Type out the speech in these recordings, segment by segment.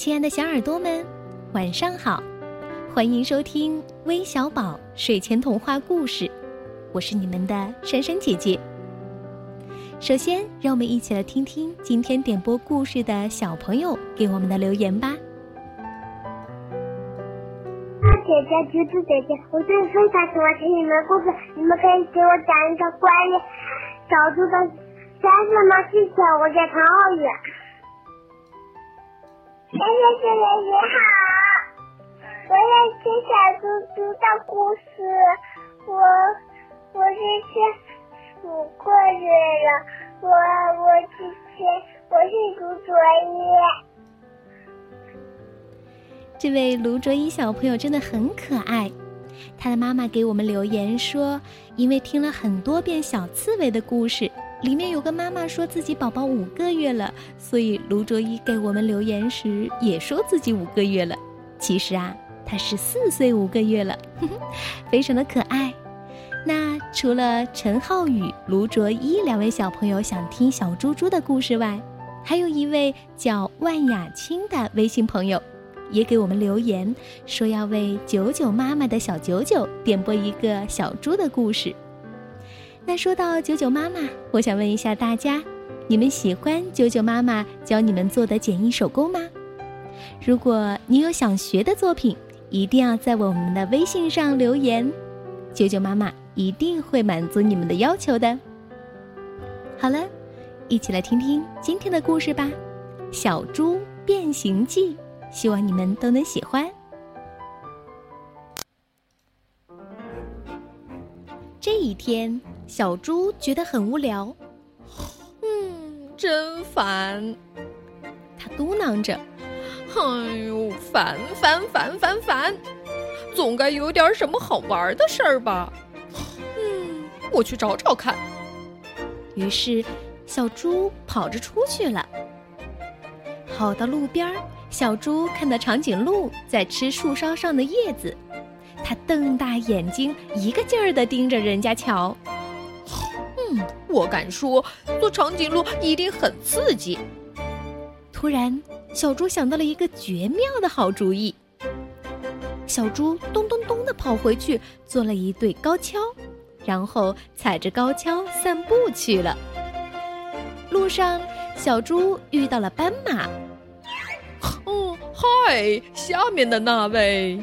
亲爱的小耳朵们，晚上好！欢迎收听微小宝睡前童话故事，我是你们的珊珊姐姐。首先，让我们一起来听听今天点播故事的小朋友给我们的留言吧。姐姐，橘子姐姐，我最非常喜欢听你们的故事，你们可以给我讲一个关于小猪的山子吗？谢谢，我叫唐浩宇。谢谢姐姐你好，我要听小猪猪的故事，我我是是五个月了，我我之前我是朱卓一。这位卢卓一小朋友真的很可爱，他的妈妈给我们留言说，因为听了很多遍小刺猬的故事，里面有个妈妈说自己宝宝五个月了，所以卢卓一给我们留言时也说自己五个月了。其实啊，他是四岁五个月了，非常的可爱。那除了陈浩宇、卢卓一两位小朋友想听小猪猪的故事外，还有一位叫万雅清的微信朋友。也给我们留言说要为九九妈妈的小九九点播一个小猪的故事。那说到九九妈妈，我想问一下大家，你们喜欢九九妈妈教你们做的简易手工吗？如果你有想学的作品，一定要在我们的微信上留言，九九妈妈一定会满足你们的要求的。好了，一起来听听今天的故事吧，《小猪变形记》。希望你们都能喜欢。这一天，小猪觉得很无聊，嗯，真烦。他嘟囔着：“哎呦，烦烦烦烦烦，总该有点什么好玩的事儿吧？嗯，我去找找看。”于是，小猪跑着出去了，跑到路边儿。小猪看到长颈鹿在吃树梢上的叶子，它瞪大眼睛，一个劲儿地盯着人家瞧。嗯，我敢说，做长颈鹿一定很刺激。突然，小猪想到了一个绝妙的好主意。小猪咚咚咚地跑回去，做了一对高跷，然后踩着高跷散步去了。路上，小猪遇到了斑马。哦嗨，下面的那位，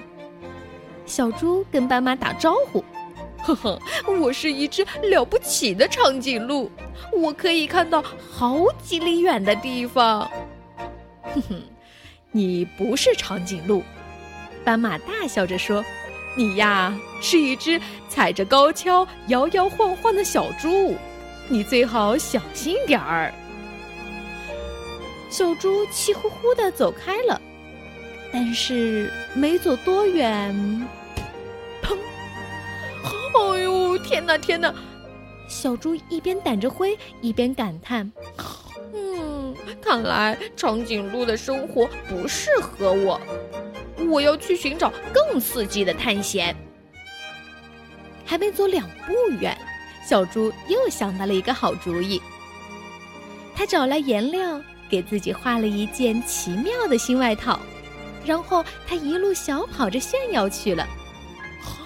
小猪跟斑马打招呼。呵呵，我是一只了不起的长颈鹿，我可以看到好几里远的地方。哼哼，你不是长颈鹿，斑马大笑着说：“你呀，是一只踩着高跷摇摇晃晃的小猪，你最好小心点儿。”小猪气呼呼的走开了。但是没走多远，天哪，天哪！小猪一边掸着灰，一边感叹：“嗯，看来长颈鹿的生活不适合我，我要去寻找更刺激的探险。”还没走两步远，小猪又想到了一个好主意。他找来颜料，给自己画了一件奇妙的新外套。然后他一路小跑着炫耀去了。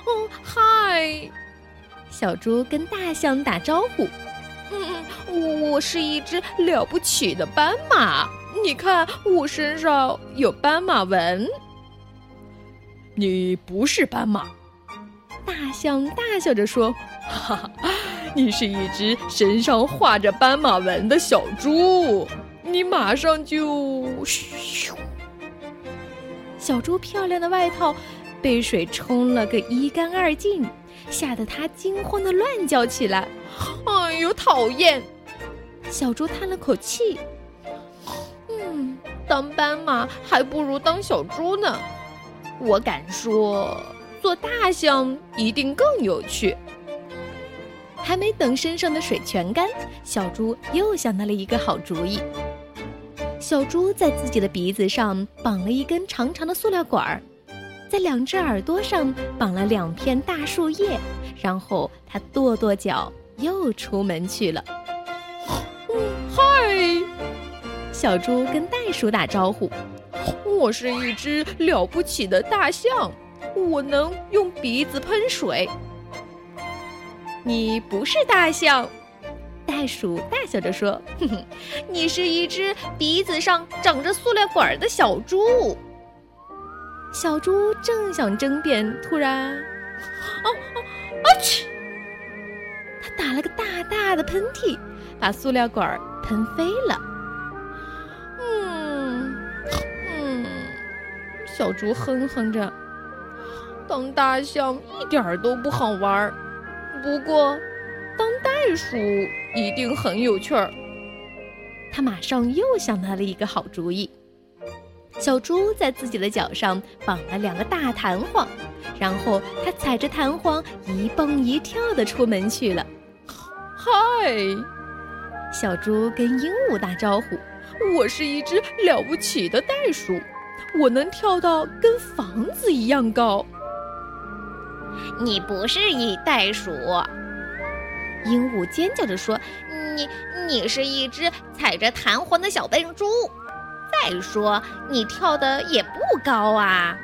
哦，嗨！小猪跟大象打招呼。嗯，我我是一只了不起的斑马。你看我身上有斑马纹。你不是斑马。大象大笑着说：“哈哈，你是一只身上画着斑马纹的小猪。你马上就咻。”小猪漂亮的外套被水冲了个一干二净，吓得它惊慌的乱叫起来。哎呦，讨厌！小猪叹了口气，嗯，当斑马还不如当小猪呢。我敢说，做大象一定更有趣。还没等身上的水全干，小猪又想到了一个好主意。小猪在自己的鼻子上绑了一根长长的塑料管儿，在两只耳朵上绑了两片大树叶，然后他跺跺脚，又出门去了。嗨，小猪跟袋鼠打招呼：“我是一只了不起的大象，我能用鼻子喷水。你不是大象，袋鼠大笑着说：“哼哼，你是一只鼻子上长着塑料管的小猪。”小猪正想争辩，突然，啊啊啊！去！他打了个大大的喷嚏，把塑料管儿喷飞了。嗯嗯，小猪哼哼着，当大象一点儿都不好玩儿，不过当袋鼠一定很有趣儿。他马上又想到了一个好主意。小猪在自己的脚上绑了两个大弹簧，然后它踩着弹簧一蹦一跳的出门去了。嗨，小猪跟鹦鹉打招呼：“我是一只了不起的袋鼠，我能跳到跟房子一样高。”你不是一袋鼠，鹦鹉尖叫着说：“你你是一只踩着弹簧的小笨猪。”再说，你跳的也不高啊！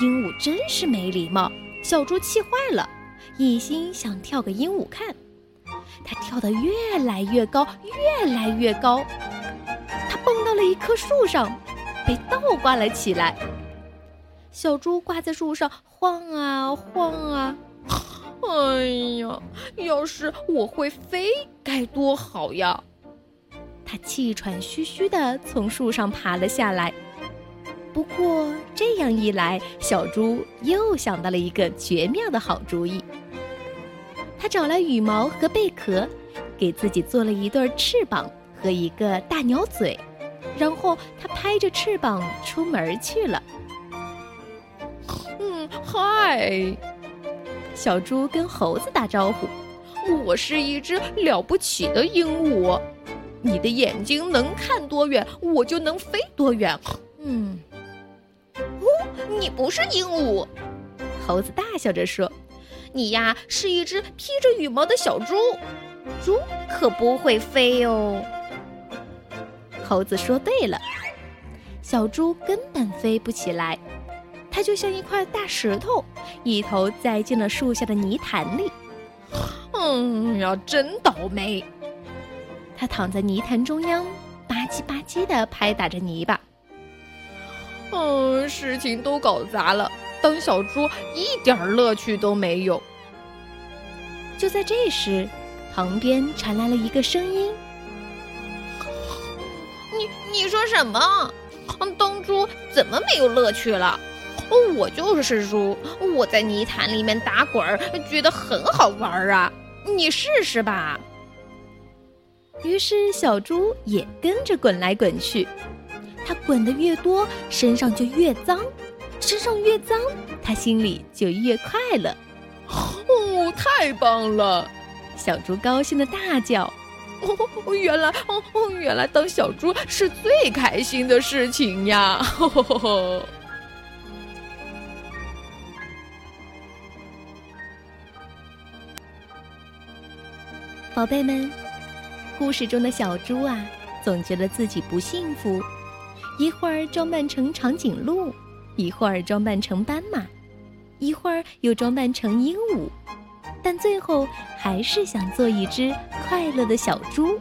鹦鹉真是没礼貌，小猪气坏了，一心想跳给鹦鹉看。它跳得越来越高，越来越高，它蹦到了一棵树上，被倒挂了起来。小猪挂在树上晃啊晃啊，哎呀，要是我会飞，该多好呀！他气喘吁吁地从树上爬了下来。不过这样一来，小猪又想到了一个绝妙的好主意。他找来羽毛和贝壳，给自己做了一对翅膀和一个大鸟嘴，然后他拍着翅膀出门去了。嗯，嗨，小猪跟猴子打招呼：“我是一只了不起的鹦鹉。”你的眼睛能看多远，我就能飞多远。嗯，哦，你不是鹦鹉，猴子大笑着说：“你呀是一只披着羽毛的小猪，猪可不会飞哦。”猴子说对了，小猪根本飞不起来，它就像一块大石头，一头栽进了树下的泥潭里。嗯呀，真倒霉。他躺在泥潭中央，吧唧吧唧的拍打着泥巴。嗯，事情都搞砸了，当小猪一点乐趣都没有。就在这时，旁边传来了一个声音：“你你说什么？当猪怎么没有乐趣了？我就是猪，我在泥潭里面打滚，觉得很好玩啊！你试试吧。”于是小猪也跟着滚来滚去，它滚得越多，身上就越脏，身上越脏，它心里就越快乐。哦，太棒了！小猪高兴的大叫：“哦，原来，哦哦，原来当小猪是最开心的事情呀！”宝贝们。故事中的小猪啊，总觉得自己不幸福，一会儿装扮成长颈鹿，一会儿装扮成斑马，一会儿又装扮成鹦鹉，但最后还是想做一只快乐的小猪。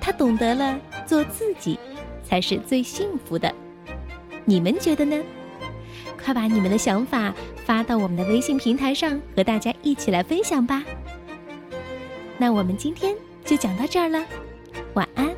他懂得了，做自己才是最幸福的。你们觉得呢？快把你们的想法发到我们的微信平台上，和大家一起来分享吧。那我们今天。就讲到这儿了，晚安。